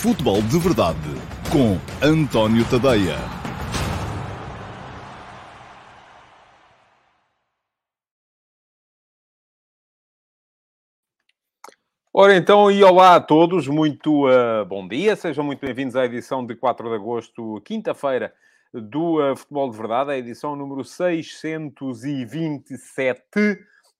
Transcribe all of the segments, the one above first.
Futebol de Verdade com António Tadeia. Ora então, e olá a todos, muito uh, bom dia, sejam muito bem-vindos à edição de 4 de agosto, quinta-feira, do uh, Futebol de Verdade, a edição número 627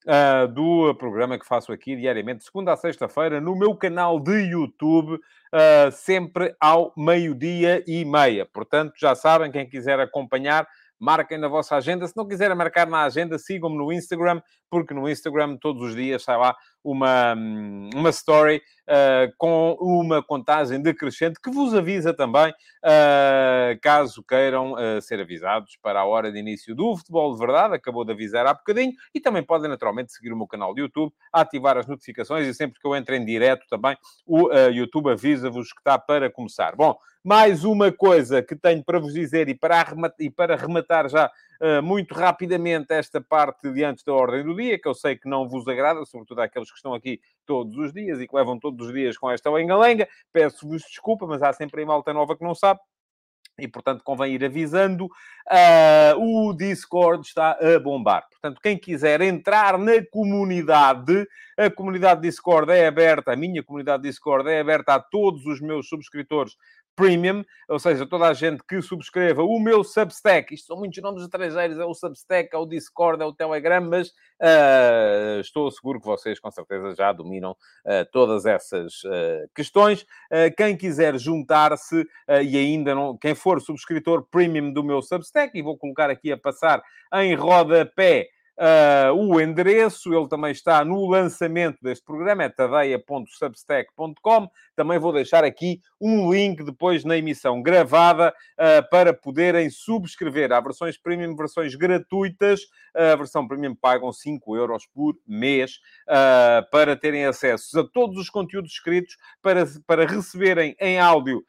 uh, do programa que faço aqui diariamente, segunda a sexta-feira, no meu canal de YouTube, uh, sempre ao meio-dia e meia. Portanto, já sabem, quem quiser acompanhar, marquem na vossa agenda. Se não quiserem marcar na agenda, sigam-me no Instagram, porque no Instagram todos os dias sai lá uma, uma story uh, com uma contagem decrescente que vos avisa também, uh, caso queiram uh, ser avisados para a hora de início do Futebol de Verdade. Acabou de avisar há bocadinho. E também podem, naturalmente, seguir o meu canal de YouTube, ativar as notificações e sempre que eu entre em direto também, o YouTube avisa-vos que está para começar. Bom, mais uma coisa que tenho para vos dizer e para, arrematar, e para rematar já uh, muito rapidamente esta parte diante da ordem do dia, que eu sei que não vos agrada, sobretudo àqueles que estão aqui todos os dias e que levam todos os dias com esta lenga-lenga. Peço-vos desculpa, mas há sempre aí malta nova que não sabe e, portanto, convém ir avisando. Uh, o Discord está a bombar. Portanto, quem quiser entrar na comunidade, a comunidade Discord é aberta, a minha comunidade Discord é aberta a todos os meus subscritores Premium, ou seja, toda a gente que subscreva o meu Substack, isto são muitos nomes estrangeiros, é o Substack, é o Discord, é o Telegram, mas uh, estou seguro que vocês com certeza já dominam uh, todas essas uh, questões. quem quiser juntar-se e ainda não, quem for subscritor Premium do meu Substack, e vou colocar aqui a passar em rodapé Uh, o endereço, ele também está no lançamento deste programa, é tadeia.substack.com. Também vou deixar aqui um link depois na emissão gravada uh, para poderem subscrever. Há versões premium, versões gratuitas. A versão premium pagam 5 euros por mês uh, para terem acesso a todos os conteúdos escritos, para, para receberem em áudio,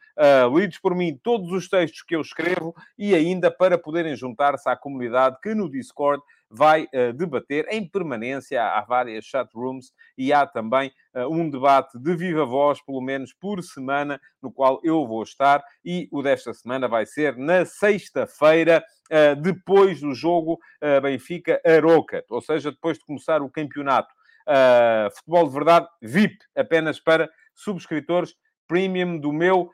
lidos por mim, todos os textos que eu escrevo e ainda para poderem juntar-se à comunidade que no Discord vai uh, debater em permanência. Há, várias chat rooms e há também uh, um debate de viva voz, pelo menos por semana, no qual eu vou estar. E o desta semana vai ser na sexta-feira, uh, depois do jogo Benfica-Aroca, ou seja, depois de começar o campeonato. futebol de verdade VIP, apenas para subscritores premium do meu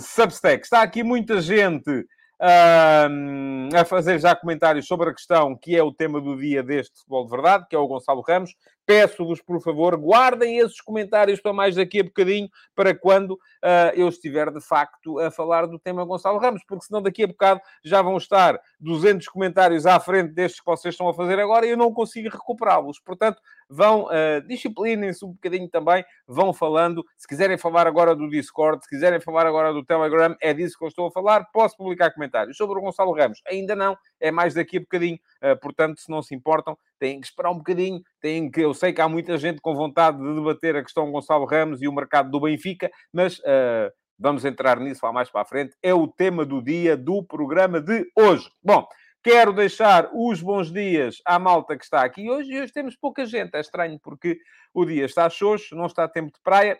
Substack. Está aqui muita gente a fazer já comentários sobre a questão que é o tema do dia deste Futebol de Verdade, que é o Gonçalo Ramos. Peço-vos, por favor, guardem esses comentários para mais daqui a bocadinho, para quando uh, eu estiver, de facto, a falar do tema Gonçalo Ramos, porque senão daqui a bocado já vão estar 200 comentários à frente destes que vocês estão a fazer agora e eu não consigo recuperá-los. Portanto, vão, uh, disciplinem-se um bocadinho também, vão falando. Se quiserem falar agora do Discord, se quiserem falar agora do Telegram, é disso que eu estou a falar. Posso publicar comentários. Sobre o Gonçalo Ramos, ainda não, é mais daqui a bocadinho. Uh, portanto, se não se importam, têm que esperar um bocadinho. Têm que, eu sei que há muita gente com vontade de debater a questão Gonçalo Ramos e o mercado do Benfica, mas uh, vamos entrar nisso lá mais para a frente. É o tema do dia do programa de hoje. Bom, Quero deixar os bons dias à malta que está aqui hoje. E hoje temos pouca gente. É estranho porque o dia está xoxo, não está tempo de praia.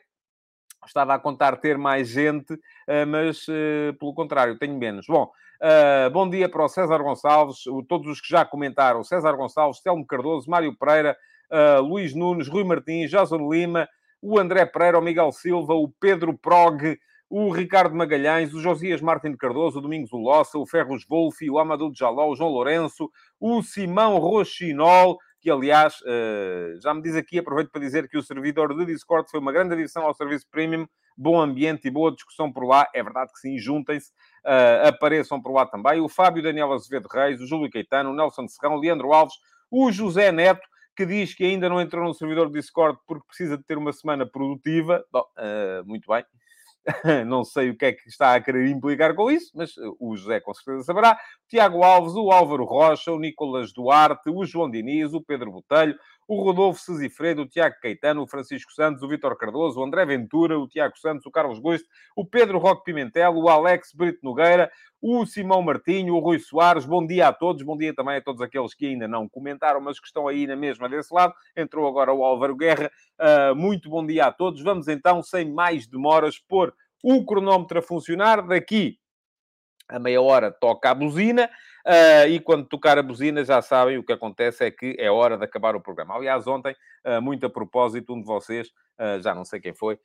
Estava a contar ter mais gente, eh, mas eh, pelo contrário, tenho menos. Bom, eh, bom dia para o César Gonçalves, todos os que já comentaram: César Gonçalves, Telmo Cardoso, Mário Pereira, Luís Nunes, Rui Martins, Jason Lima, o André Pereira, o Miguel Silva, o Pedro Prog, o Ricardo Magalhães, o Josias Martin Cardoso, o Domingos Ulossa, o Ferros Wolfi, o Amadou Jaló, o João Lourenço, o Simão Rochinol, que aliás, eh, já me diz aqui, aproveito para dizer que o servidor de Discord foi uma grande adição ao serviço premium, bom ambiente e boa discussão por lá, é verdade que sim, juntem-se, eh, apareçam por lá também, o Fábio Daniel Azevedo Reis, o Júlio Caetano, o Nelson Serrão, o Leandro Alves, o José Neto, que diz que ainda não entrou no servidor de Discord porque precisa de ter uma semana produtiva. Bom, uh, muito bem. não sei o que é que está a querer implicar com isso, mas eh, o José com certeza saberá. Tiago Alves, o Álvaro Rocha, o Nicolas Duarte, o João Diniz, o Pedro Botelho, o Rodolfo Sesifredo, o Tiago Caetano, o Francisco Santos, o Vitor Cardoso, o André Ventura, o Tiago Santos, o Carlos Gosto, o Pedro Roque Pimentel, o Alex Brito Nogueira, o Simão Martinho, o Rui Soares. Bom dia a todos. Bom dia também a todos aqueles que ainda não comentaram, mas que estão aí na mesma desse lado. Entrou agora o Álvaro Guerra. Uh, muito bom dia a todos. Vamos então, sem mais demoras, pôr o cronómetro a funcionar. Daqui a meia hora toca a buzina. Uh, e quando tocar a buzina, já sabem, o que acontece é que é hora de acabar o programa. Aliás, ontem, uh, muito a propósito, um de vocês, uh, já não sei quem foi,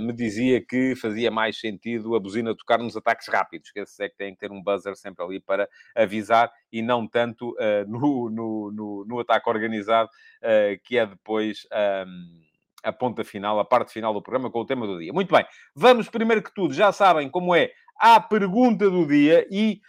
me dizia que fazia mais sentido a buzina tocar nos ataques rápidos, que esse é que tem que ter um buzzer sempre ali para avisar e não tanto no, no, no, no, ataque organizado, que é depois. Um, a ponta final, a parte final do programa com o tema do dia. Muito bem, vamos primeiro que tudo, já sabem como é a pergunta do dia e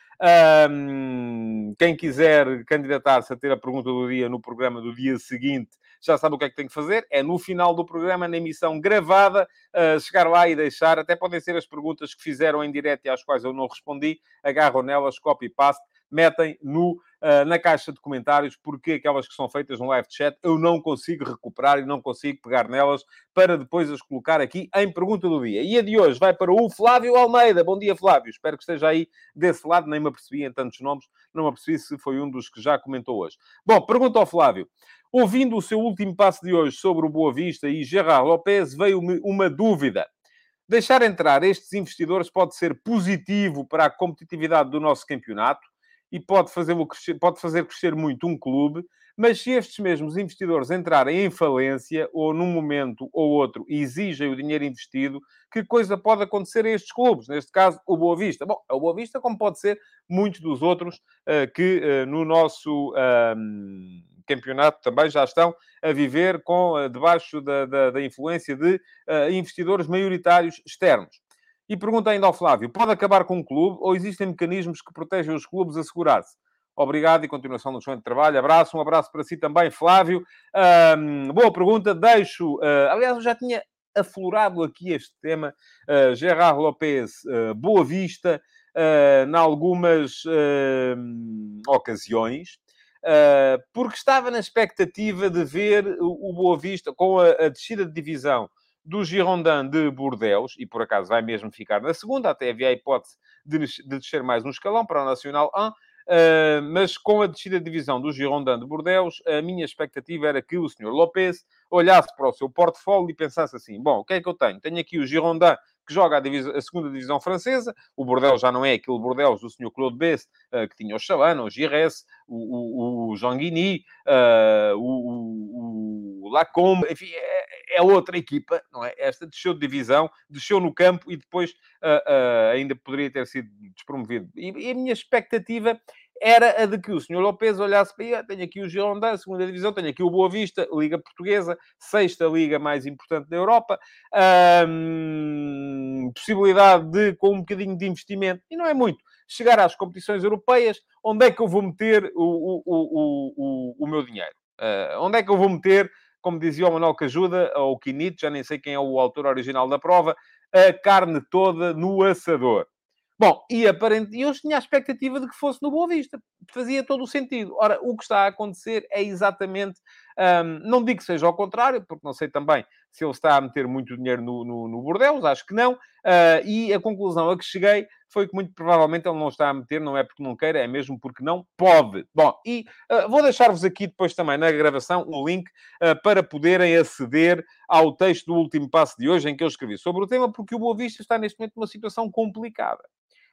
um, quem quiser candidatar-se a ter a pergunta do dia no programa do dia seguinte, já sabe o que é que tem que fazer. É no final do programa, na emissão gravada, uh, chegar lá e deixar. Até podem ser as perguntas que fizeram em direto e às quais eu não respondi. Agarram nelas, copy-paste metem no, uh, na caixa de comentários, porque aquelas que são feitas no live chat eu não consigo recuperar e não consigo pegar nelas para depois as colocar aqui em pergunta do dia. E a de hoje vai para o Flávio Almeida. Bom dia, Flávio. Espero que esteja aí desse lado. Nem me apercebi em tantos nomes, não me apercebi se foi um dos que já comentou hoje. Bom, pergunta ao Flávio. Ouvindo o seu último passo de hoje sobre o Boa Vista e Gerard Lopes, veio-me uma dúvida. Deixar entrar estes investidores pode ser positivo para a competitividade do nosso campeonato? E pode, fazer crescer, pode fazer crescer muito um clube, mas se estes mesmos investidores entrarem em falência ou num momento ou outro exigem o dinheiro investido, que coisa pode acontecer a estes clubes? Neste caso, o Boa Vista. Bom, é o Boa Vista, como pode ser muitos dos outros uh, que uh, no nosso uh, campeonato também já estão a viver com, eh, debaixo da, da, da influência de investidores maioritários externos. E pergunta ainda ao Flávio: pode acabar com um clube ou existem mecanismos que protegem os clubes a segurar-se? Obrigado e continuação do excelente trabalho. Abraço, um abraço para si também, Flávio. Um, boa pergunta, deixo. Uh, aliás, eu já tinha aflorado aqui este tema. Uh, Gerard Lopes, uh, Boa Vista, uh, em algumas ocasiões. porque estava na expectativa de ver o, o Boa Vista com a, a descida de divisão do Girondin de Bordeaux, e por acaso vai mesmo ficar na segunda, até havia a hipótese de, de descer mais um escalão para o Nacional 1, uh, ah, mas com a descida de divisão do Girondin de Bordeaux, a minha expectativa era que o Sr. Lopes olhasse para o seu portfólio e pensasse assim, bom, o que é que eu tenho? Tenho aqui o Girondin que joga a, a, segunda divisão francesa. O Bordeaux já não é aquele Bordeaux do Sr. Claude Bess, uh, que tinha o Chalana, o Gires, o, o, o Jean Guigny, uh, o, o, Lacombe, enfim, é, outra equipa, não é? Esta desceu de divisão, desceu no campo e depois uh, ainda poderia ter sido despromovido. E, e a minha expectativa era a de que o senhor Lopes olhasse para aí, tenho aqui o Girondin, segunda divisão, tenho aqui o Boa Vista, Liga Portuguesa, sexta liga mais importante da Europa, possibilidade de, com um bocadinho de investimento, e não é muito, chegar às competições europeias, onde é que eu vou meter o, o, o, o, o meu dinheiro? Uh, onde é que eu vou meter, como dizia o Manuel Cajuda, ou Quinito, já nem sei quem é o autor original da prova, a carne toda no assador. Bom, e aparente, eu tinha a expectativa de que fosse no Boa Vista. Fazia todo o sentido. Ora, o que está a acontecer é exatamente. Um, não digo que seja ao contrário, porque não sei também se ele está a meter muito dinheiro no, no, no Bordeaux, acho que não. Uh, e a conclusão a que cheguei foi que muito provavelmente ele não está a meter, não é porque não queira, é mesmo porque não pode. Bom, e uh, vou deixar-vos aqui depois também na gravação o link uh, para poderem aceder ao texto do último passo de hoje em que eu escrevi sobre o tema, porque o Boa Vista está neste momento numa situação complicada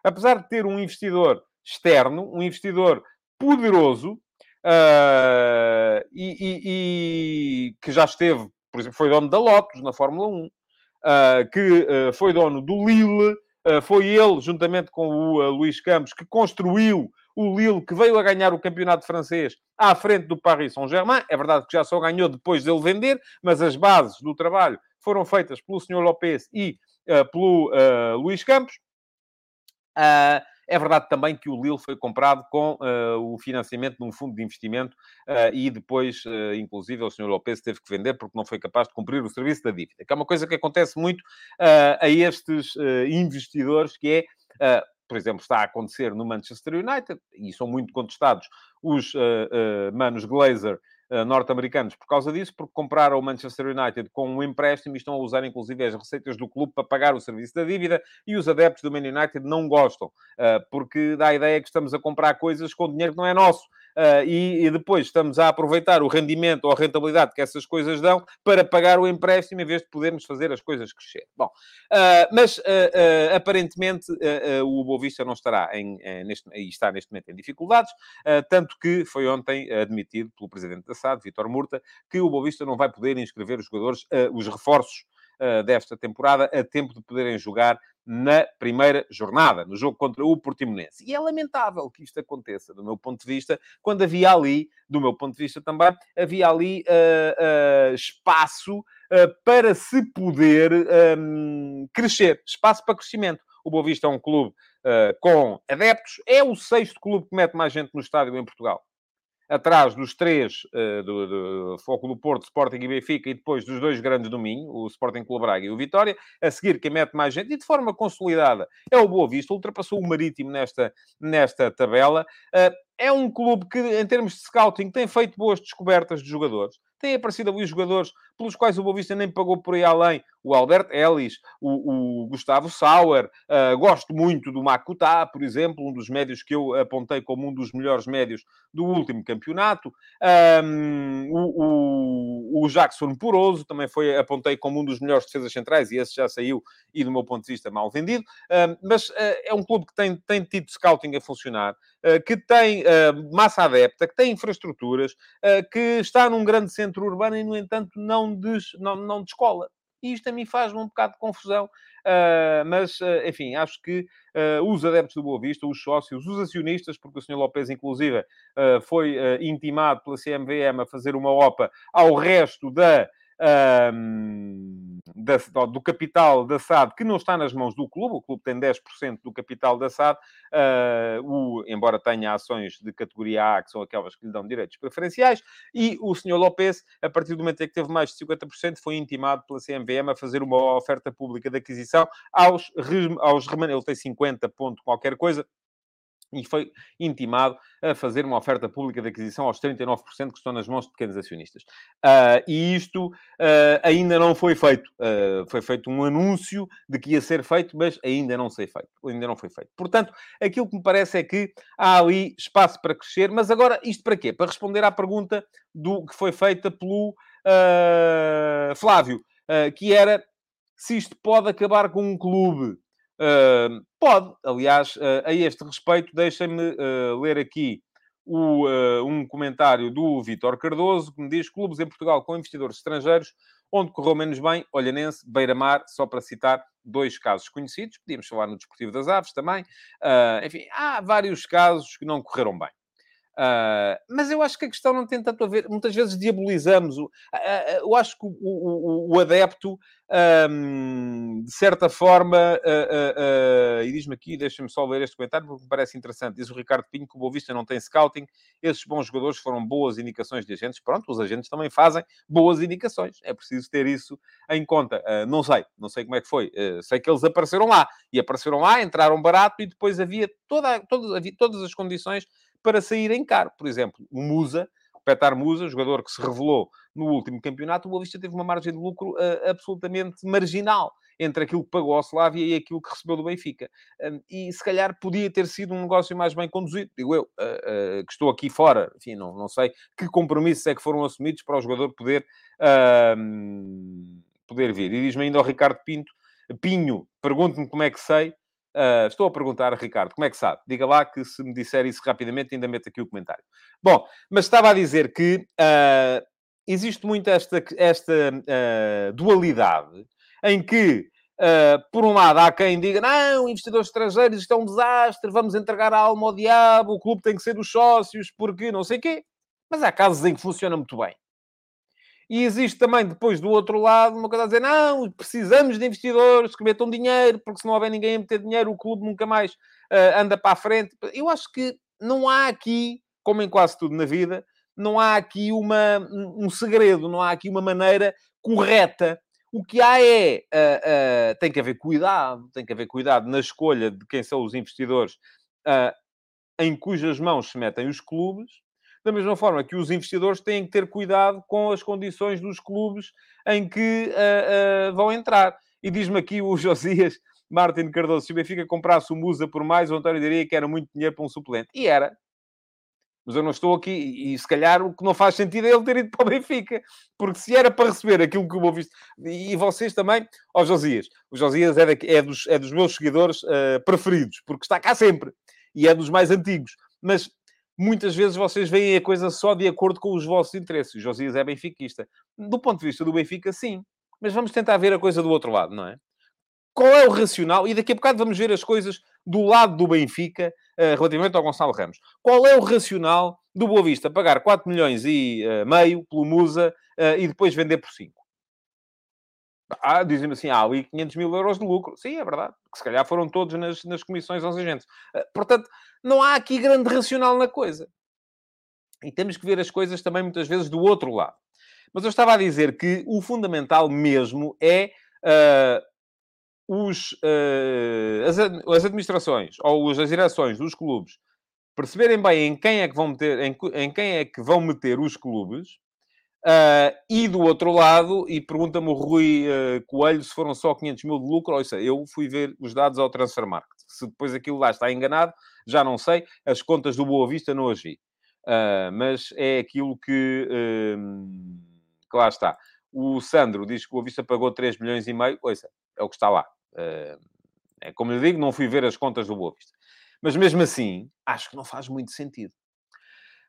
apesar de ter um investidor externo, um investidor poderoso, uh, e, e, e, que já esteve, por exemplo, foi dono da Lotus na Fórmula 1, uh, que uh, foi dono do Lille, foi ele, juntamente com o Luís Campos, que construiu o Lille, que veio a ganhar o campeonato francês à frente do Paris Saint-Germain. É verdade que já só ganhou depois dele vender, mas as bases do trabalho foram feitas pelo Sr. Lopes e pelo Luís Campos. Uh, é verdade também que o Lille foi comprado com uh, o financiamento de um fundo de investimento uh, e depois, uh, inclusive, o Sr. Lopes teve que vender porque não foi capaz de cumprir o serviço da dívida. Que é uma coisa que acontece muito a estes investidores, que é, por exemplo, está a acontecer no Manchester United, e são muito contestados os manos Glazer uh, norte-americanos por causa disso, porque compraram o Manchester United com um empréstimo e estão a usar, inclusive, as receitas do clube para pagar o serviço da dívida e os adeptos do Man United não gostam, uh, porque dá a ideia que estamos a comprar coisas com dinheiro que não é nosso. Uh, e, e, depois estamos a aproveitar o rendimento ou a rentabilidade que essas coisas dão para pagar o empréstimo em vez de podermos fazer as coisas crescer. Bom, uh, mas uh, aparentemente o Boa Vista não estará em, neste, e está neste momento em dificuldades, tanto que foi ontem admitido pelo presidente da SAD, Vitor Murta, que o Boa Vista não vai poder inscrever os jogadores, os reforços desta temporada a tempo de poderem jogar na primeira jornada, no jogo contra o Portimonense. E é lamentável que isto aconteça, do meu ponto de vista, quando havia ali, do meu ponto de vista também, havia ali uh, uh, espaço uh, para se poder um, crescer, espaço para crescimento. O Boa Vista é um clube com adeptos, é o sexto clube que mete mais gente no estádio em Portugal atrás dos três uh, do, do Foco do Porto, Sporting e Benfica, e depois dos dois grandes do Minho, o Sporting Clube Braga e o Vitória. A seguir, quem mete mais gente, e de forma consolidada, é o Boa Vista. Ultrapassou o Marítimo nesta, nesta tabela. Uh, é um clube que, em termos de scouting, tem feito boas descobertas de jogadores. Tem aparecido ali os jogadores pelos quais o Boa Vista nem pagou por aí além. O Albert Ellis, o, o Gustavo Sauer. Uh, gosto muito do Makuta, por exemplo, um dos médios que eu apontei como um dos melhores médios do último campeonato. Um, o, o, o, Jackson Poroso também foi, apontei como um dos melhores defesas centrais, e esse já saiu e, do meu ponto de vista, mal vendido. mas uh, é um clube que tem, tem tido scouting a funcionar, uh, que tem massa adepta, que tem infraestruturas, que está num grande centro urbano e, no entanto, não des, não, não descola. E isto a mim faz-me um bocado de confusão. Uh, mas, uh, enfim, acho que uh, os adeptos do Boa Vista, os sócios, os acionistas, porque o Sr. Lopes, inclusive, foi intimado pela CMVM a fazer uma OPA ao resto da da, do capital da SAD, que não está nas mãos do clube, o clube tem 10% do capital da SAD, uh, o, embora tenha ações de categoria A, que são aquelas que lhe dão direitos preferenciais, e o senhor Lopes, a partir do momento em que teve mais de 50%, foi intimado pela CMVM a fazer uma oferta pública de aquisição aos, aos ele tem 50 ponto qualquer coisa, e foi intimado a fazer uma oferta pública de aquisição aos 39% que estão nas mãos de pequenos acionistas. Uh, e isto uh, ainda não foi feito. Uh, foi feito um anúncio de que ia ser feito, mas ainda não sei feito. Ainda não foi feito. Portanto, aquilo que me parece é que há ali espaço para crescer, mas agora isto para quê? Para responder à pergunta do que foi feita pelo Flávio, que era se isto pode acabar com um clube Uh, pode, aliás, uh, a este respeito, deixem-me uh, ler aqui o, um comentário do Vítor Cardoso, que me diz clubes em Portugal com investidores estrangeiros, onde correu menos bem, Olhanense, Beira-Mar, só para citar dois casos conhecidos. Podíamos falar no Desportivo das Aves também. enfim, há vários casos que não correram bem. Uh, mas eu acho que a questão não tem tanto a ver. Muitas vezes diabolizamos. O, uh, uh, eu acho que o, o, o adepto, um, de certa forma, e diz-me aqui, deixa-me só ler este comentário porque me parece interessante. Diz o Ricardo Pinho que o Boa Vista não tem scouting. Esses bons jogadores foram boas indicações de agentes. Pronto, os agentes também fazem boas indicações. É preciso ter isso em conta. não sei, não sei como é que foi. sei que eles apareceram lá e apareceram lá, entraram barato e depois havia, toda, havia todas as condições para saírem caro. Por exemplo, o Musa, o Petar Musa, jogador que se revelou no último campeonato, o Boa Vista teve uma margem de lucro uh, absolutamente marginal entre aquilo que pagou ao Slavia e aquilo que recebeu do Benfica. Um, e se calhar podia ter sido um negócio mais bem conduzido, digo eu, uh, uh, que estou aqui fora, enfim, não, não sei que compromissos é que foram assumidos para o jogador poder, poder vir. E diz-me ainda ao Ricardo Pinto, Pinho, pergunto-me como é que sei, Uh, estou a perguntar Ricardo, como é que sabe? Diga lá que se me disser isso rapidamente, ainda meto aqui o comentário. Bom, mas estava a dizer que uh, existe muito esta, esta uh, dualidade em que, por um lado, há quem diga não, investidores estrangeiros, isto é um desastre, vamos entregar a alma ao diabo, o clube tem que ser dos sócios, porque não sei quê. Mas há casos em que funciona muito bem. E existe também, depois do outro lado, uma coisa a dizer: não, precisamos de investidores que metam dinheiro, porque se não houver ninguém a meter dinheiro, o clube nunca mais uh, anda para a frente. Eu acho que não há aqui, como em quase tudo na vida, não há aqui uma, um segredo, não há aqui uma maneira correta. O que há é, uh, uh, tem que haver cuidado, tem que haver cuidado na escolha de quem são os investidores em cujas mãos se metem os clubes, da mesma forma que os investidores têm que ter cuidado com as condições dos clubes em que uh, uh, vão entrar. E diz-me aqui o Josias Martin Cardoso, se o Benfica comprasse o Musa por mais, o António diria que era muito dinheiro para um suplente. E era. Mas eu não estou aqui, e se calhar o que não faz sentido é ele ter ido para o Benfica, porque se era para receber aquilo que o Boa e vocês também, ó Josias, o Josias é, é, dos, é dos meus seguidores uh, preferidos, porque está cá sempre, e é dos mais antigos, mas muitas vezes vocês veem a coisa só de acordo com os vossos interesses, o Josias é benfiquista. Do ponto de vista do Benfica, sim, mas vamos tentar ver a coisa do outro lado, não é? Qual é o racional? E daqui a bocado vamos ver as coisas do lado do Benfica uh, relativamente ao Gonçalo Ramos. Qual é o racional do Boa Vista pagar 4 milhões e uh, meio pelo Musa uh, e depois vender por 5? Ah, dizem-me assim, há ali 500 mil euros de lucro. Sim, é verdade. Que se calhar foram todos nas, nas comissões aos agentes. portanto, não há aqui grande racional na coisa. E temos que ver as coisas também muitas vezes do outro lado. Mas eu estava a dizer que o fundamental mesmo é os, uh, as, as, administrações ou as direções dos clubes perceberem bem em quem é que vão meter, em, em quem é que vão meter os clubes, uh, e do outro lado, e pergunta-me o Rui uh, Coelho se foram só 500 mil de lucro, ou seja, eu fui ver os dados ao Transfer Market. Se depois aquilo lá está enganado, já não sei, as contas do Boa Vista não agi. mas é aquilo que, que lá está. O Sandro diz que o Boa Vista pagou 3 milhões e meio, ouça, é o que está lá. É como eu digo, não fui ver as contas do Boa Vista. Mas mesmo assim, acho que não faz muito sentido.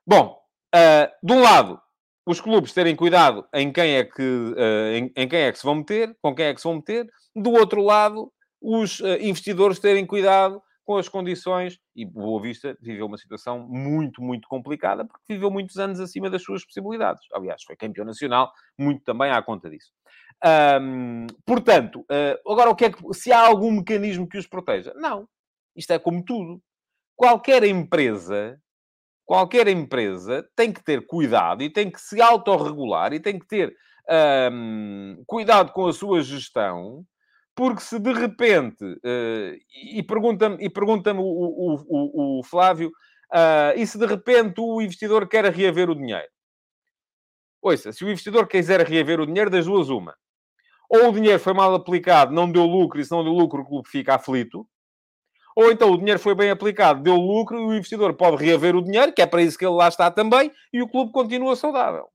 Bom, uh, de um lado, os clubes terem cuidado em quem, é que, uh, em, em, quem é que se vão meter, com quem é que se vão meter. Do outro lado, os uh, investidores terem cuidado com as condições, e Boa Vista viveu uma situação muito, muito complicada, porque viveu muitos anos acima das suas possibilidades. Aliás, foi campeão nacional, muito também à conta disso. Um, portanto, uh, agora o que é que, se há algum mecanismo que os proteja? Não. Isto é como tudo. Qualquer empresa, qualquer empresa tem que ter cuidado e tem que se autorregular e tem que ter um, cuidado com a sua gestão porque se de repente, uh, e pergunta-me e pergunta o, o, o, o, Flávio, uh, e se de repente o investidor quer reaver o dinheiro? Ouça, se o investidor quiser reaver o dinheiro, das duas uma. Ou o dinheiro foi mal aplicado, não deu lucro, e se não deu lucro, o clube fica aflito. Ou então o dinheiro foi bem aplicado, deu lucro, e o investidor pode reaver o dinheiro, que é para isso que ele lá está também, e o clube continua saudável.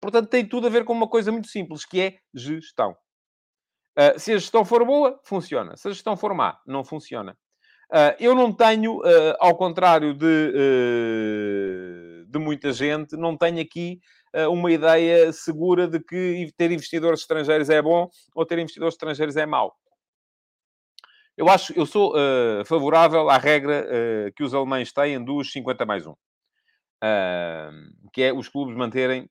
Portanto, tem tudo a ver com uma coisa muito simples, que é gestão. Uh, se a gestão for boa, funciona. Se a gestão for má, não funciona. Uh, eu não tenho, uh, ao contrário de, de muita gente, não tenho aqui uma ideia segura de que ter investidores estrangeiros é bom ou ter investidores estrangeiros é mau. Eu acho, eu sou favorável à regra que os alemães têm dos 50 mais 1. que é os clubes manterem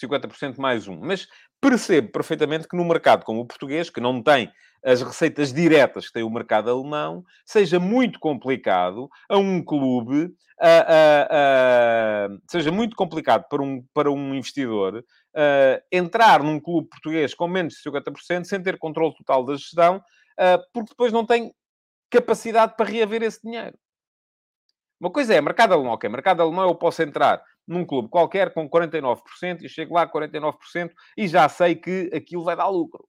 50% mais um. Mas percebo perfeitamente que no mercado como o português, que não tem as receitas diretas que tem o mercado alemão, seja muito complicado a um clube, a, a, a, seja muito complicado para um, para um investidor entrar num clube português com menos de 50% sem ter controle total da gestão, porque depois não tem capacidade para reaver esse dinheiro. Uma coisa é mercado alemão, ok, mercado alemão eu posso entrar num clube qualquer com 49% e chego lá a 49% e já sei que aquilo vai dar lucro.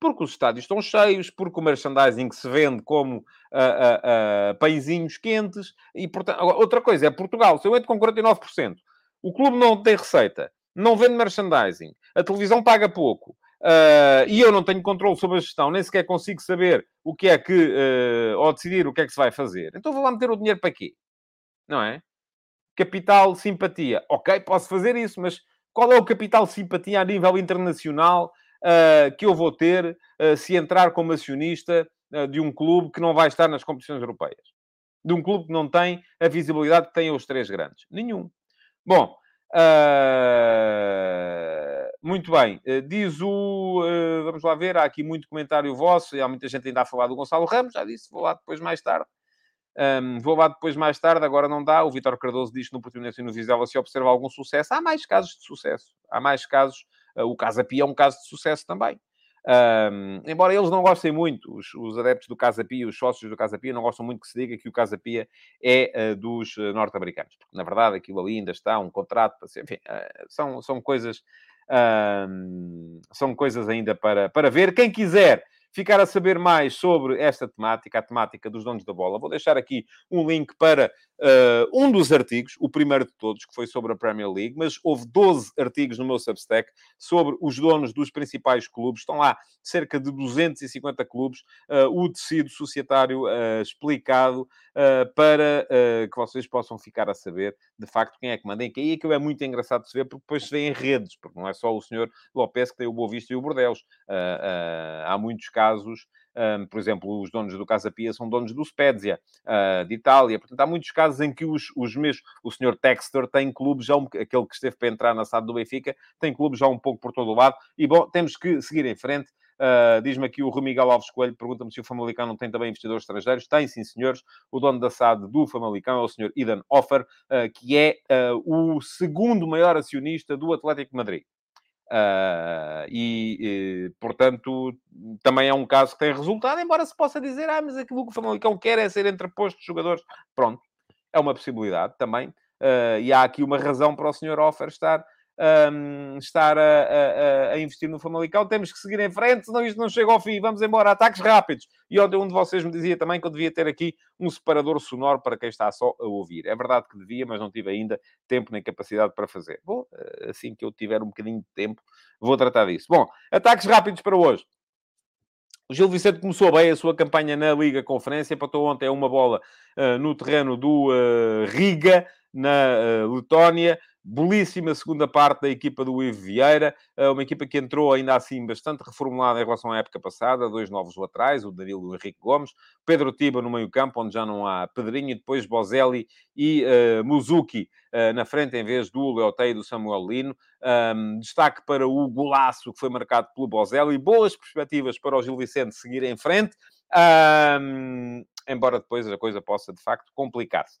Porque os estádios estão cheios, porque o merchandising se vende como uh, uh, uh, pãezinhos quentes. E, portanto, outra coisa é Portugal. Se eu entro com 49%, o clube não tem receita, não vende merchandising, a televisão paga pouco, Uh, e eu não tenho controle sobre a gestão, nem sequer consigo saber o que é que, uh, ou decidir o que é que se vai fazer. Então vou lá meter o dinheiro para quê? Não é? capital simpatia. Ok, posso fazer isso, mas qual é o capital simpatia a nível internacional uh, que eu vou ter uh, se entrar como acionista uh, de um clube que não vai estar nas competições europeias? De um clube que não tem a visibilidade que têm os três grandes? Nenhum. Bom, muito bem. diz o... vamos lá ver, há aqui muito comentário vosso, e há muita gente ainda a falar do Gonçalo Ramos, já disse, vou lá depois mais tarde. Um, vou lá depois mais tarde, agora não dá. O Vitor Cardoso diz que no Portimonense e no Vizela se observa algum sucesso. Há mais casos de sucesso. Há mais casos. Uh, o Casa Pia é um caso de sucesso também. Um, embora eles não gostem muito, os, os, adeptos do Casa Pia, os sócios do Casa Pia, não gostam muito que se diga que o Casa Pia é uh, dos norte-americanos, porque na verdade aquilo ali ainda está, um contrato, para ser, enfim, uh, são, são coisas. São coisas ainda para, para ver. Quem quiser ficar a saber mais sobre esta temática, a temática dos donos da bola, vou deixar aqui um link para uh, um dos artigos, o primeiro de todos, que foi sobre a Premier League, mas houve 12 artigos no meu Substack sobre os donos dos principais clubes. Estão lá cerca de 250 clubes, uh, o tecido societário uh, explicado para que vocês possam ficar a saber, de facto, quem é que manda em quem. E aquilo é muito engraçado de se ver, porque depois se vê em redes, porque não é só o senhor Lopes que tem o Boa Vista e o Bordeus. há muitos casos um, por exemplo, os donos do Casa Pia são donos do Spezia, uh, de Itália. Portanto, há muitos casos em que os, os mesmos... O senhor Textor tem clubes já... Um, aquele que esteve para entrar na SAD do Benfica, tem clubes já um pouco por todo o lado. E, bom, temos que seguir em frente. Uh, Diz-me aqui o Romiguel Alves Coelho, pergunta-me se o Famalicão não tem também investidores estrangeiros. Tem, sim, senhores. O dono da SAD do Famalicão é o senhor Idan Offer, uh, que é uh, o segundo maior acionista do Atlético Madrid. Uh, e, e, portanto, também é um caso que tem resultado, embora se possa dizer, ah, mas aquilo que o Famalicão quer é ser entreposto de jogadores. Pronto, é uma possibilidade também. Uh, e há aqui uma razão para o senhor Offer estar um, estar a, a, a, investir no Famalicão. Temos que seguir em frente, senão isto não chega ao fim. Vamos embora, ataques rápidos. E um de vocês me dizia também que eu devia ter aqui um separador sonoro para quem está só a ouvir. É verdade que devia, mas não tive ainda tempo nem capacidade para fazer. Bom, assim que eu tiver um bocadinho de tempo, vou tratar disso. Bom, ataques rápidos para hoje. O Gil Vicente começou bem a sua campanha na Liga Conferência, empatou ontem uma bola uh, no terreno do uh, Riga, na uh, Letónia. Belíssima segunda parte da equipa do Ivo Vieira, eh, uma equipa que entrou ainda assim bastante reformulada em relação à época passada, dois novos laterais, o Danilo e o Henrique Gomes, Pedro Tiba no meio-campo, onde já não há Pedrinho, e depois Bozelli e uh, Muzuki uh, na frente, em vez do Leotei e do Samuel Lino. Um, destaque para o golaço que foi marcado pelo Bozelli, boas perspectivas para o Gil Vicente seguir em frente, um, embora depois a coisa possa de facto complicar-se.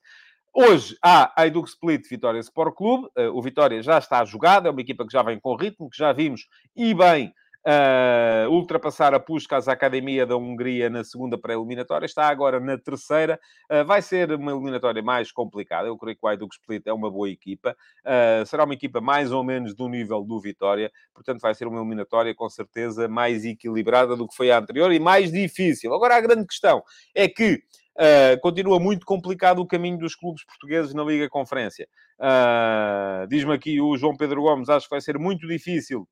Hoje há a Edux Split Vitória Sport Clube. Uh, o Vitória já está jogado, é uma equipa que já vem com ritmo, que já vimos e bem uh, ultrapassar a Puskas, Academia da Hungria, na segunda pré-eliminatória. Está agora na terceira. Uh, vai ser uma eliminatória mais complicada. Eu creio que o Edux Split é uma boa equipa. será uma equipa mais ou menos do nível do Vitória. Portanto, vai ser uma eliminatória com certeza mais equilibrada do que foi a anterior e mais difícil. Agora, a grande questão é que Uh, continua muito complicado o caminho dos clubes portugueses na Liga Conferência. Uh, Diz-me aqui o João Pedro Gomes, acho que vai ser muito difícil,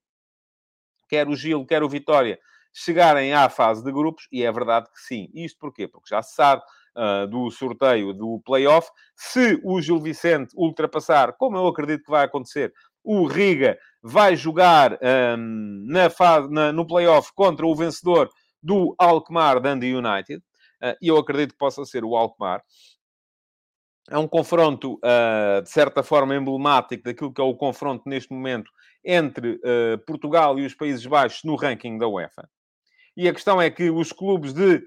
quer o Gil, quer o Vitória, chegarem à fase de grupos, e é verdade que sim. Isto porquê? Porque já se sabe uh, do sorteio do play-off, se o Gil Vicente ultrapassar, como eu acredito que vai acontecer, o Riga vai jogar um, na fase, na, no play-off contra o vencedor do Alkmaar Dundee United. Ah, e eu acredito que possa ser o Alkmaar. É um confronto, ah, de certa forma, emblemático daquilo que é o confronto neste momento entre ah, Portugal e os Países Baixos no ranking da UEFA. E a questão é que os clubes de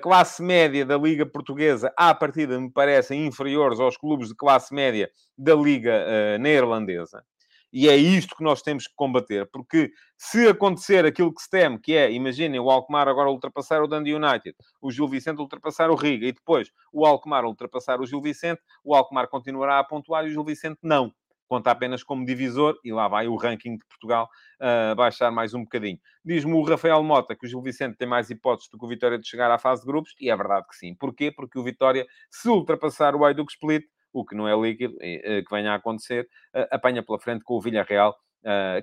classe média da Liga Portuguesa, à partida, me parecem inferiores aos clubes de classe média da Liga Neerlandesa. E é isto que nós temos que combater, porque se acontecer aquilo que se teme, que é, imaginem, o Alkmaar agora ultrapassar o Dundee United, o Gil Vicente ultrapassar o Riga, e depois o Alkmaar ultrapassar o Gil Vicente, o Alkmaar continuará a pontuar e o Gil Vicente não. Conta apenas como divisor, e lá vai o ranking de Portugal uh, baixar mais um bocadinho. Diz-me o Rafael Mota que o Gil Vicente tem mais hipóteses do que o Vitória de chegar à fase de grupos, e é verdade que sim. Porquê? Porque o Vitória, se ultrapassar o Ayduk Split, o que não é líquido, que venha a acontecer, apanha pela frente com o Villarreal,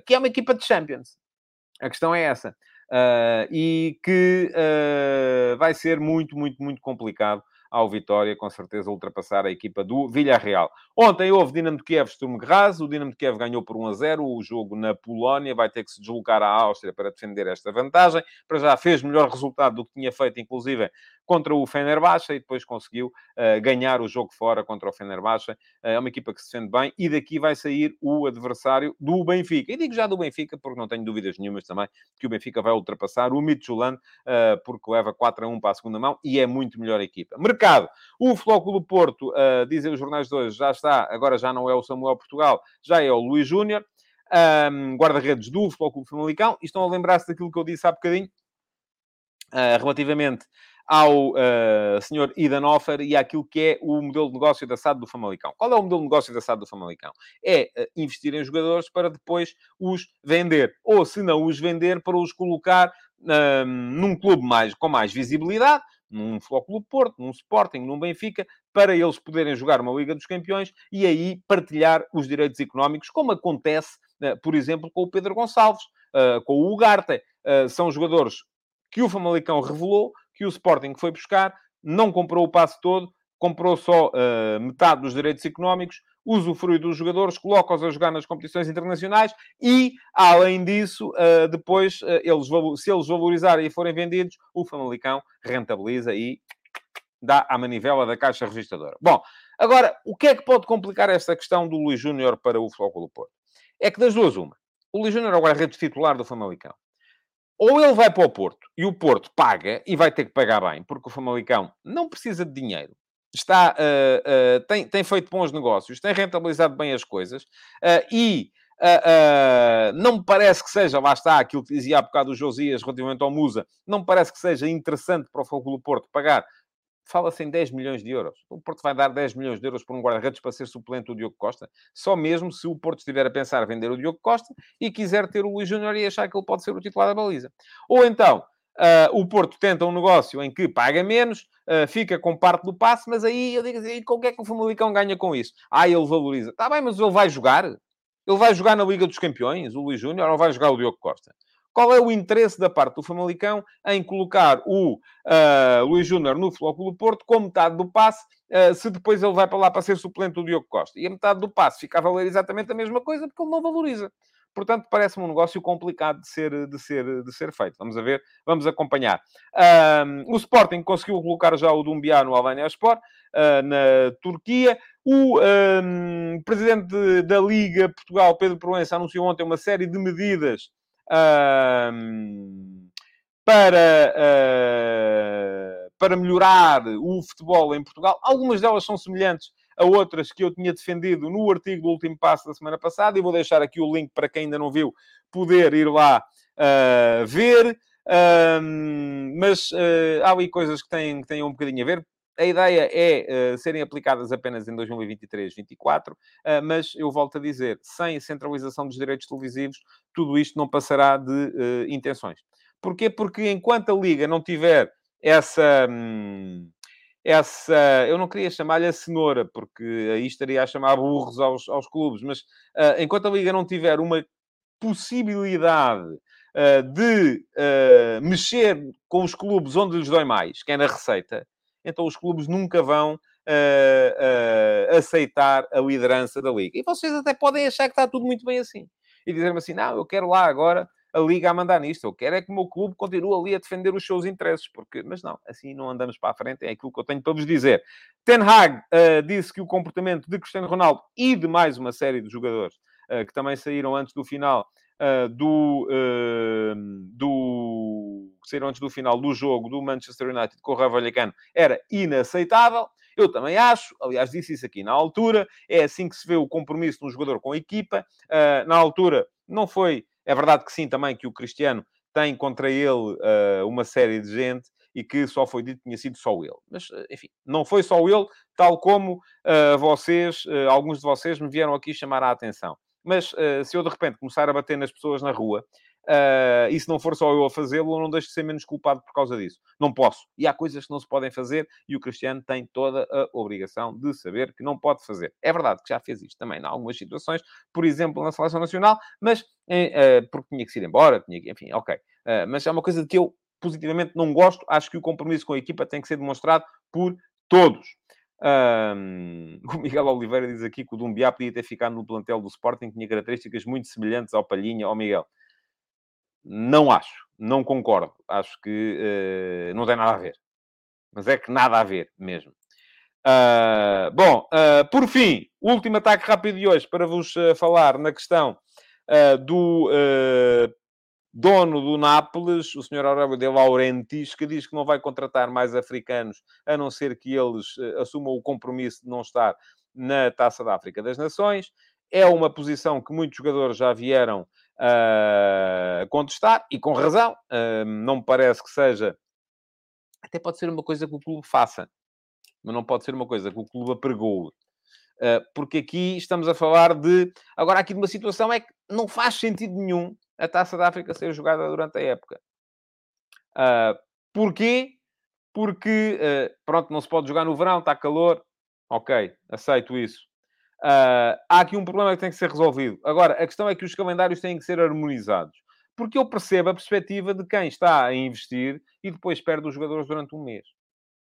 que é uma equipa de Champions. A questão é essa. e que vai ser muito, muito, muito complicado ao Vitória, com certeza, ultrapassar a equipa do Villarreal. Ontem houve Dinamo de Kiev, Sturm Graz. O Dinamo de Kiev ganhou por 1 a 0. O jogo na Polónia vai ter que se deslocar à Áustria para defender esta vantagem. Para já fez melhor resultado do que tinha feito, inclusive, contra o Fenerbahçe e depois conseguiu uh, ganhar o jogo fora contra o Fenerbahçe. Uh, é uma equipa que se defende bem e daqui vai sair o adversário do Benfica. E digo já do Benfica porque não tenho dúvidas nenhumas também que o Benfica vai ultrapassar o Midtjylland uh, porque leva 4 a 1 para a segunda mão e é muito melhor equipa. Mercado. O Flóculo Porto, dizem os jornais de hoje, já está, agora já não é o Samuel Portugal, já é o Luís Júnior. um, guarda-redes do Futebol Clube Famalicão, e estão a lembrar-se daquilo que eu disse há bocadinho, uh, relativamente ao uh, senhor Idan Offer e àquilo que é o modelo de negócio da SAD do Famalicão. Qual é o modelo de negócio da SAD do Famalicão? É uh, investir em jogadores para depois os vender. Ou, se não os vender, para os colocar uh, num clube mais, com mais visibilidade, num Clube Porto, num Sporting, num Benfica, para eles poderem jogar uma Liga dos Campeões e aí partilhar os direitos económicos, como acontece, uh, por exemplo, com o Pedro Gonçalves, com o Ugarte. São jogadores que o Famalicão revelou, que o Sporting foi buscar, não comprou o passe todo, comprou só uh, metade dos direitos económicos, usufrui dos jogadores, coloca-os a jogar nas competições internacionais e, além disso, uh, depois, uh, eles, se eles valorizarem e forem vendidos, o Famalicão rentabiliza e dá à manivela da caixa registradora. Bom, agora, o que é que pode complicar esta questão do Luís Júnior para o Futebol do Porto? É que das duas, uma. O Luís Júnior é rede titular do Famalicão ou ele vai para o Porto e o Porto paga e vai ter que pagar bem, porque o Famalicão não precisa de dinheiro. Está, uh, uh, tem, tem feito bons negócios, tem rentabilizado bem as coisas uh, e não me parece que seja, lá está aquilo que dizia há bocado o Josias relativamente ao Musa, não me parece que seja interessante para o Fogo do Porto pagar fala-se em 10 milhões de euros. O Porto vai dar 10 milhões de euros por um guarda-redes para ser suplente do Diogo Costa, só mesmo se o Porto estiver a pensar vender o Diogo Costa e quiser ter o Luís Júnior e achar que ele pode ser o titular da baliza. Ou então, uh, o Porto tenta um negócio em que paga menos, uh, fica com parte do passe, mas aí eu digo assim, que é que o Famalicão ganha com isso? Ah, ele valoriza. Está bem, mas ele vai jogar? Ele vai jogar na Liga dos Campeões, o Luís Júnior, ou vai jogar o Diogo Costa? Qual é o interesse da parte do Famalicão em colocar o uh, Luís Júnior no do Porto com metade do passe, uh, se depois ele vai para lá para ser suplente do Diogo Costa? E a metade do passe fica a valer exatamente a mesma coisa porque ele não valoriza. Portanto, parece-me um negócio complicado de ser, de ser, de ser feito. Vamos a ver, vamos acompanhar. Um, o Sporting conseguiu colocar já o Dumbiá no Alanya Sport, uh, na Turquia. O um, presidente da Liga Portugal, Pedro Proença, anunciou ontem uma série de medidas para, uh, para melhorar o futebol em Portugal. Algumas delas são semelhantes a outras que eu tinha defendido no artigo do último passo da semana passada, e vou deixar aqui o link para quem ainda não viu poder ir lá uh, ver. mas uh, há ali coisas que têm, que têm um bocadinho a ver a ideia é uh, serem aplicadas apenas em 2023, 2024, uh, mas eu volto a dizer, sem centralização dos direitos televisivos, tudo isto não passará de uh, intenções. Porquê? Porque enquanto a Liga não tiver essa... Hum, essa, eu não queria chamar-lhe a cenoura, porque aí estaria a chamar burros aos, aos clubes, mas uh, enquanto a Liga não tiver uma possibilidade uh, de uh, mexer com os clubes onde lhes dói mais, que é na receita, então os clubes nunca vão uh, uh, aceitar a liderança da Liga. E vocês até podem achar que está tudo muito bem assim. E dizer-me assim, não, eu quero lá agora a Liga a mandar nisto. Eu quero é que o meu clube continue ali a defender os seus interesses. Porque... Mas não, assim não andamos para a frente. É aquilo que eu tenho para vos dizer. Ten Hag uh, disse que o comportamento de Cristiano Ronaldo e de mais uma série de jogadores que também saíram antes do final uh, do, do que saíram antes do final do jogo do Manchester United com o Raio Vallecano era inaceitável. Eu também acho, aliás, disse isso aqui na altura, é assim que se vê o compromisso de um jogador com a equipa. Uh, na altura, não foi, é verdade que sim, também que o Cristiano tem contra ele uh, uma série de gente e que só foi dito que tinha sido só ele. Mas, enfim, não foi só ele, tal como uh, vocês, alguns de vocês me vieram aqui chamar a atenção. Mas se eu de repente começar a bater nas pessoas na rua Uh, e se não for só eu a fazê-lo, eu não deixo de ser menos culpado por causa disso. Não posso. E há coisas que não se podem fazer e o Cristiano tem toda a obrigação de saber que não pode fazer. É verdade que já fez isto também em algumas situações, por exemplo, na Seleção Nacional, mas uh, porque tinha que ir embora, tinha que, enfim, ok. Uh, mas é uma coisa que eu positivamente não gosto. Acho que o compromisso com a equipa tem que ser demonstrado por todos. Um, o Miguel Oliveira diz aqui que o Dumbiá podia ter ficado no plantel do Sporting, tinha características muito semelhantes ao Palhinha. Oh, Miguel, não acho, não concordo. Acho que uh, não tem nada a ver. Mas é que nada a ver mesmo. Uh, bom, uh, por fim, último ataque rápido de hoje para vos falar na questão do dono do Nápoles, o Sr. Aurélio de Laurentiis, que diz que não vai contratar mais africanos, a não ser que eles assumam o compromisso de não estar na Taça da África das Nações. é uma posição que muitos jogadores já vieram a contestar, e com razão. não me parece que seja... Até pode ser uma coisa que o clube faça, mas não pode ser uma coisa que o clube apregou. porque aqui estamos a falar de... Agora, aqui de uma situação é que não faz sentido nenhum a Taça da África ser jogada durante a época. porquê? Porque, pronto, não se pode jogar no verão, está calor. Ok, aceito isso. Uh, há aqui um problema que tem que ser resolvido. Agora, a questão é que os calendários têm que ser harmonizados. Porque eu percebo a perspectiva de quem está a investir e depois perde os jogadores durante um mês.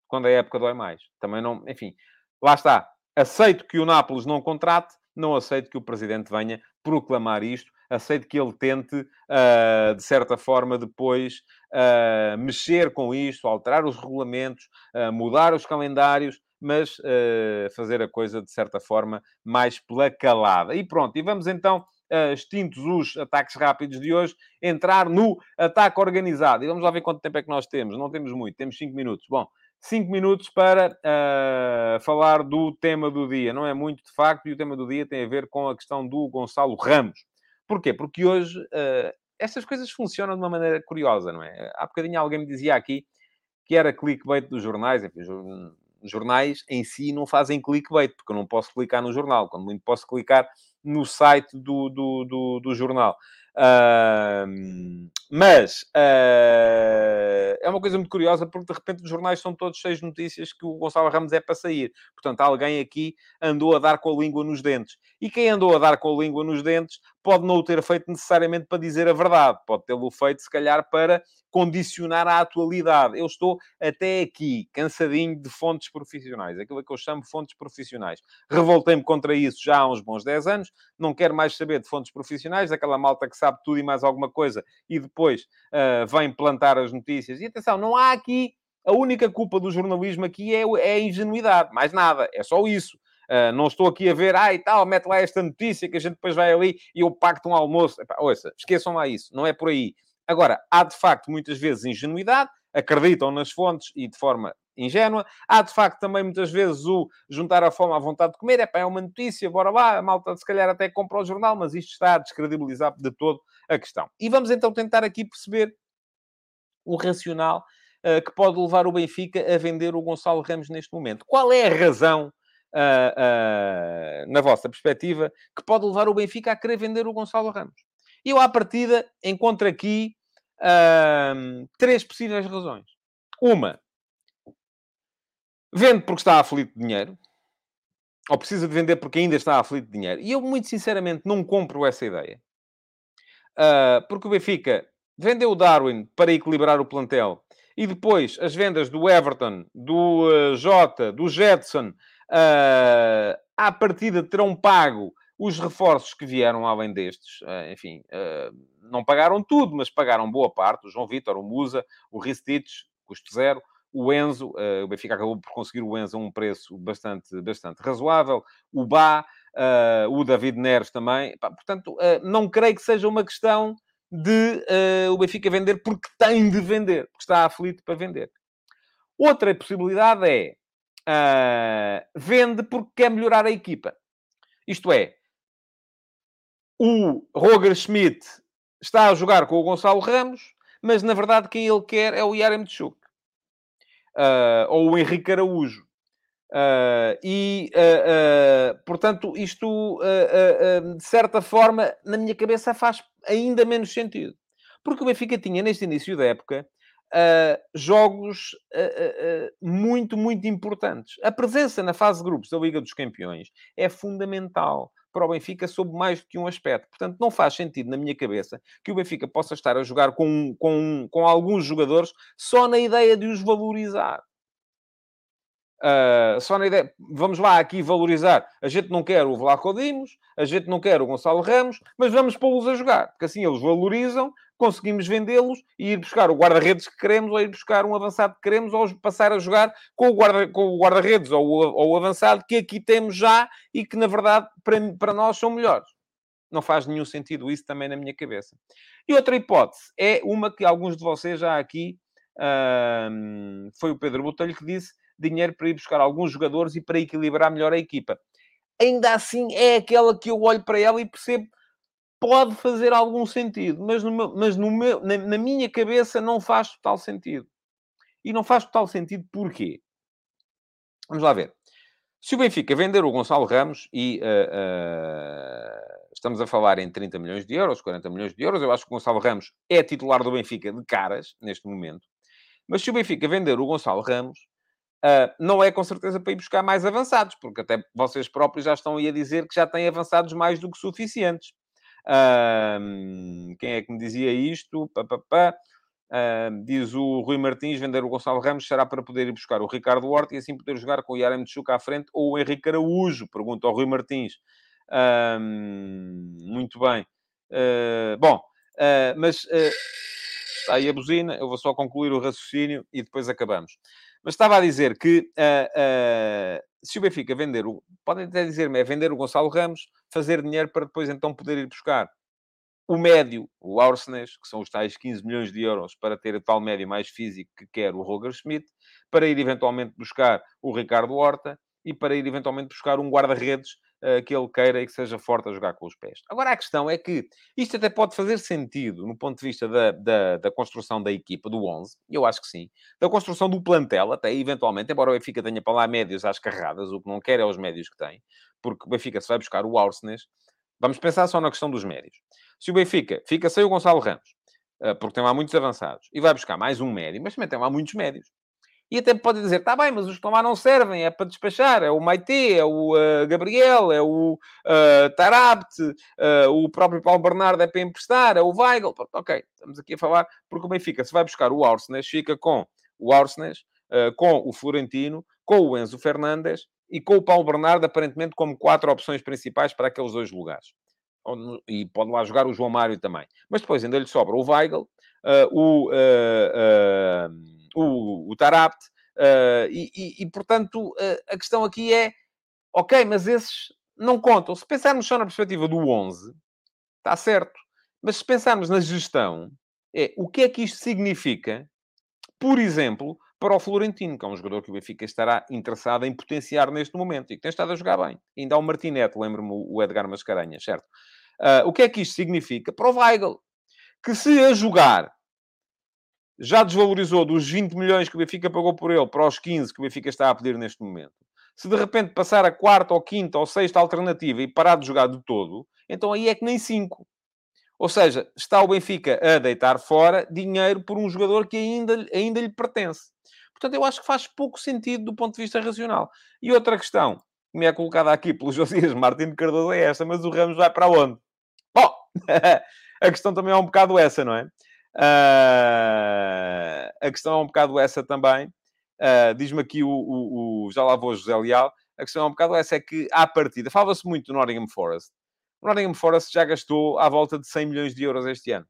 Quando a época dói mais. Também não... Enfim, lá está. Aceito que o Nápoles não contrate, não aceito que o Presidente venha proclamar isto. Aceito que ele tente, uh, de certa forma, depois uh, mexer com isto, alterar os regulamentos, mudar os calendários, mas uh, fazer a coisa, de certa forma, mais pela calada. E pronto, e vamos então, uh, extintos os ataques rápidos de hoje, entrar no ataque organizado. E vamos lá ver quanto tempo é que nós temos. Não temos muito, temos 5 minutos. Bom, 5 minutos para uh, falar do tema do dia. Não é muito, de facto, e o tema do dia tem a ver com a questão do Gonçalo Ramos. Porquê? Porque hoje uh, estas coisas funcionam de uma maneira curiosa, não é? Há bocadinho alguém me dizia aqui que era clickbait dos jornais, enfim, jornais em si não fazem clickbait, porque eu não posso clicar no jornal, quando muito posso clicar no site do, do, do, do jornal. Uh, mas uh, é uma coisa muito curiosa porque de repente os jornais são todos cheios de notícias que o Gonçalo Ramos é para sair. Portanto, alguém aqui andou a dar com a língua nos dentes. E quem andou a dar com a língua nos dentes pode não o ter feito necessariamente para dizer a verdade, pode tê-lo feito, se calhar, para condicionar a atualidade. Eu estou até aqui cansadinho de fontes profissionais, aquilo que eu chamo fontes profissionais. Revoltei-me contra isso já há uns bons 10 anos, não quero mais saber de fontes profissionais, daquela malta que sabe tudo e mais alguma coisa e depois uh, vem plantar as notícias. E atenção, não há aqui. A única culpa do jornalismo aqui é, é a ingenuidade, mais nada, é só isso. Uh, não estou aqui a ver, ah, e tal, mete lá esta notícia que a gente depois vai ali e eu pacto um almoço. Epá, ouça, esqueçam lá isso, não é por aí. Agora, há de facto muitas vezes ingenuidade, acreditam nas fontes e de forma ingênua. Há de facto também muitas vezes o juntar a fome à vontade de comer. É pá, é uma notícia, bora lá, a malta se calhar até compra o jornal, mas isto está a descredibilizar de todo a questão. E vamos então tentar aqui perceber o racional uh, que pode levar o Benfica a vender o Gonçalo Ramos neste momento. Qual é a razão, uh, uh, na vossa perspectiva, que pode levar o Benfica a querer vender o Gonçalo Ramos? Eu, à partida, encontro aqui uh, três possíveis razões. Uma, vende porque está aflito de dinheiro, ou precisa de vender porque ainda está aflito de dinheiro. E eu, muito sinceramente, não compro essa ideia. Uh, porque o Benfica vendeu o Darwin para equilibrar o plantel e depois as vendas do Everton, do uh, Jota, do Jetson, uh, à partida terão pago os reforços que vieram além destes, uh, enfim, não pagaram tudo, mas pagaram boa parte. O João Vitor, o Musa, o Ristich, custo zero. O Enzo, uh, o Benfica acabou por conseguir o Enzo a um preço bastante, bastante razoável. O Bá, uh, o David Neres também. portanto, uh, não creio que seja uma questão de o Benfica vender porque tem de vender, porque está aflito para vender. Outra possibilidade é vende porque quer melhorar a equipa. Isto é, o Roger Schmidt está a jogar com o Gonçalo Ramos, mas na verdade quem ele quer é o Yarem Tchuk. Uh, ou o Henrique Araújo. Uh, e, uh, portanto, isto, de certa forma, na minha cabeça faz ainda menos sentido. Porque o Benfica tinha, neste início da época, jogos muito, muito importantes. A presença na fase de grupos da Liga dos Campeões é fundamental para o Benfica sob mais do que um aspecto. Portanto, não faz sentido na minha cabeça que o Benfica possa estar a jogar com, com, com alguns jogadores só na ideia de os valorizar. Uh, só na ideia, vamos lá aqui valorizar. A gente não quer o Vlaco Dimos, a gente não quer o Gonçalo Ramos, mas vamos pô-los a jogar, porque assim eles valorizam, conseguimos vendê-los e ir buscar o guarda-redes que queremos, ou ir buscar um avançado que queremos, ou passar a jogar com o guarda-redes guarda ou, ou o avançado que aqui temos já e que, na verdade, para, para nós são melhores. Não faz nenhum sentido isso também na minha cabeça. E outra hipótese é uma que alguns de vocês já aqui, uh, foi o Pedro Botelho que disse, dinheiro para ir buscar alguns jogadores e para equilibrar melhor a equipa. ainda assim é aquela que eu olho para ela e percebo pode fazer algum sentido, mas, no meu, mas no meu, na, na, minha cabeça não faz total sentido. E não faz total sentido porquê? Vamos lá ver. Se o Benfica vender o Gonçalo Ramos, e uh, uh, estamos a falar em 30 milhões de euros, 40 milhões de euros, eu acho que o Gonçalo Ramos é titular do Benfica de caras, neste momento. Mas se o Benfica vender o Gonçalo Ramos, uh, não é com certeza para ir buscar mais avançados, porque até vocês próprios já estão aí a dizer que já têm avançados mais do que suficientes. quem é que me dizia isto? Pá, pá, pá. Uh, diz o Rui Martins, vender o Gonçalo Ramos será para poder ir buscar o Ricardo Horta e assim poder jogar com o Yarem Tchuca à frente ou o Henrique Araújo, pergunta ao Rui Martins. Uh, muito bem. Uh, bom, ah, mas está aí a buzina, eu vou só concluir o raciocínio e depois acabamos. Mas estava a dizer que se o Benfica vender o... Podem até dizer-me, é vender o Gonçalo Ramos, fazer dinheiro para depois então poder ir buscar o médio, o Arsenes, que são os tais 15 milhões de euros para ter o tal médio mais físico que quer o Roger Schmidt, para ir eventualmente buscar o Ricardo Horta e para ir eventualmente buscar um guarda-redes uh, que ele queira e que seja forte a jogar com os pés. Agora, a questão é que isto até pode fazer sentido no ponto de vista da, da, da construção da equipa, do 11, eu acho que sim, da construção do plantel, até eventualmente, embora o Benfica tenha para lá médios às carradas, o que não quer é os médios que tem, porque o Benfica se vai buscar o Arsenes, vamos pensar só na questão dos médios. Se o Benfica fica sem o Gonçalo Ramos, eh, porque tem lá muitos avançados, e vai buscar mais um médio, mas também tem lá muitos médios. E até pode dizer, está bem, mas os que estão lá não servem, é para despachar. É o Maite, é o uh, Gabriel, é o uh, Tarabt, uh, o próprio Paulo Bernardo é para emprestar, é o Weigl. Ok, estamos aqui a falar, porque o Benfica, se vai buscar o Arsenes, fica com o Arsenes, com o Florentino, com o Enzo Fernandes e com o Paulo Bernardo, aparentemente como quatro opções principais para aqueles dois lugares e pode lá jogar o João Mário também. Mas depois ainda lhe sobra o Weigl, o, o, o Tarapt, e, e, e, portanto, a questão aqui é, ok, mas esses não contam. Se pensarmos só na perspectiva do 11, está certo. Mas se pensarmos na gestão, é o que é que isto significa, por exemplo, para o Florentino, que é um jogador que o Benfica estará interessado em potenciar neste momento e que tem estado a jogar bem. Ainda há o Martinete, lembro-me o Edgar Mascarenhas, certo? Uh, o que é que isto significa? Para o Weigl, que se a jogar já desvalorizou dos 20 milhões que o Benfica pagou por ele para os 15 que o Benfica está a pedir neste momento. Se de repente passar a quarta ou quinta ou sexta alternativa e parar de jogar de todo, então aí é que nem 5. Ou seja, está o Benfica a deitar fora dinheiro por um jogador que ainda, ainda lhe pertence. Portanto, eu acho que faz pouco sentido do ponto de vista racional. E outra questão que me é colocada aqui pelo Josias Martins Cardoso é esta, mas o Ramos vai para onde? Bom, a questão também é um bocado essa, não é? Uh, a questão é um bocado essa também. Uh, Diz-me aqui o, o, o, Já lá vou, José Leal. A questão é um bocado essa, é que à partida, fala-se muito do Nottingham Forest. O Nottingham Forest já gastou à volta de 100 milhões de euros este ano.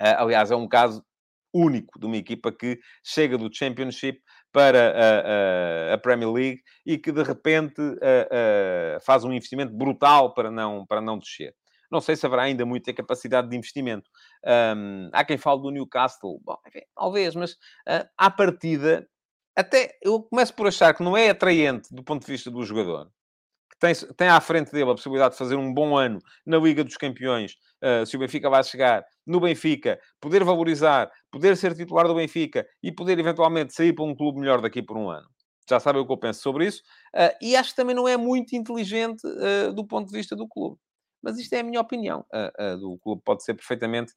Uh, aliás, é um caso único de uma equipa que chega do Championship para a, a, a Premier League e que de repente a, faz um investimento brutal para não, para não descer. Não sei se haverá ainda muita capacidade de investimento. Um, há quem fale do Newcastle. Bom, enfim, talvez, mas uh, à partida, até eu começo por achar que não é atraente do ponto de vista do jogador tem, tem à frente dele a possibilidade de fazer um bom ano na Liga dos Campeões, uh, se o Benfica vai chegar no Benfica, poder valorizar, poder ser titular do Benfica e poder eventualmente sair para um clube melhor daqui por um ano. Já sabem o que eu penso sobre isso. Uh, e acho que também não é muito inteligente uh, do ponto de vista do clube. Mas isto é a minha opinião. Uh, do clube pode ser perfeitamente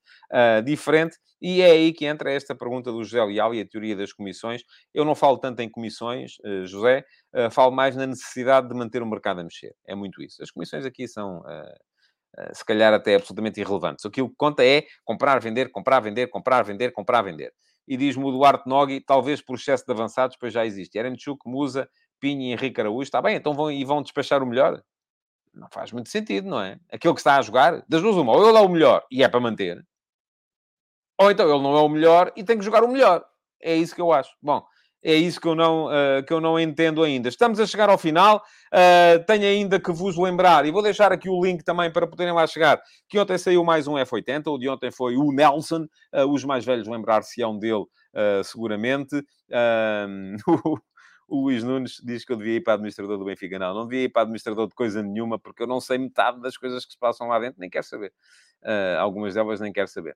diferente. E é aí que entra esta pergunta do José Leal e a teoria das comissões. Eu não falo tanto em comissões, José, falo mais na necessidade de manter o mercado a mexer. É muito isso. As comissões aqui são se calhar até absolutamente irrelevantes. Aquilo que conta é comprar, vender, comprar, vender, comprar, vender, comprar, vender. E diz-me o Duarte Nogui, talvez por excesso de avançados, pois já existe. Erenchuk, Musa, Pinho e Henrique Araújo. Está bem, então vão, e vão despachar o melhor? Não faz muito sentido, não é? Aquele que está a jogar, das duas uma, ou ele é o melhor e é para manter, ou então ele não é o melhor e tem que jogar o melhor. É isso que eu acho. Bom, é isso que eu não, uh, que eu não entendo ainda. Estamos a chegar ao final. Uh, tenho ainda que vos lembrar, e vou deixar aqui o link também para poderem lá chegar, que ontem saiu mais um F80. O de ontem foi o Nelson. Uh, os mais velhos lembrar-se-ão dele, seguramente. O Luís Nunes diz que eu devia ir para administrador do Benfica. Não, não devia ir para administrador de coisa nenhuma, porque eu não sei metade das coisas que se passam lá dentro, nem quero saber. Uh, algumas delas nem quero saber.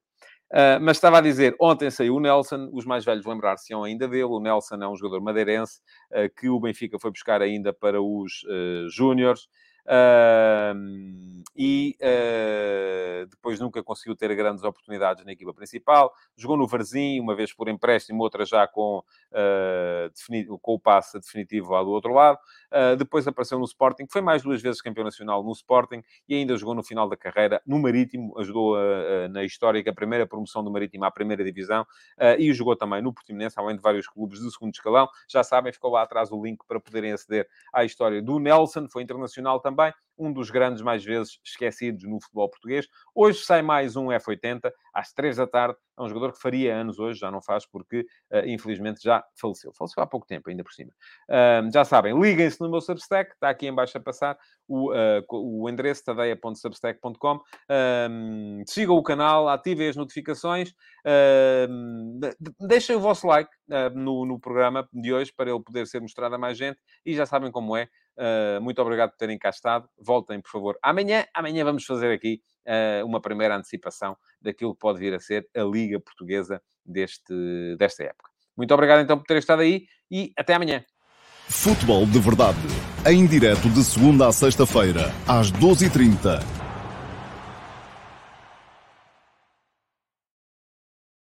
Uh, mas estava a dizer, ontem saiu o Nelson, os mais velhos lembrar-se-ão ainda dele. O Nelson é um jogador madeirense uh, que o Benfica foi buscar ainda para os uh, Júniores. Uh, e uh, depois nunca conseguiu ter grandes oportunidades na equipa principal. Jogou no Varzim, uma vez por empréstimo, outra já com, uh, com o passe definitivo lá do outro lado. Ah, depois apareceu no Sporting, foi mais duas vezes campeão nacional no Sporting e ainda jogou no final da carreira no Marítimo, ajudou na histórica primeira promoção do Marítimo à primeira divisão e jogou também no Portimonense, além de vários clubes de segundo escalão. Já sabem, ficou lá atrás o link para poderem aceder à história do Nelson, foi internacional também também, um dos grandes mais vezes esquecidos no futebol português. Hoje sai mais um F80, às três da tarde. É um jogador que faria anos hoje, já não faz, porque uh, infelizmente já faleceu. Faleceu há pouco tempo, ainda por cima. Uh, já sabem, liguem-se no meu Substack, está aqui embaixo a passar o, uh, o endereço tadeia.substack.com. sigam o canal, ativem as notificações, deixem o vosso like no, no programa de hoje para ele poder ser mostrado a mais gente e já sabem como é. Uh, muito obrigado por terem cá estado. Voltem, por favor, amanhã. Amanhã vamos fazer aqui uh, uma primeira antecipação daquilo que pode vir a ser a Liga Portuguesa deste, desta época. Muito obrigado então por terem estado aí e até amanhã. Futebol de Verdade, em direto de segunda a sexta-feira, às 12h30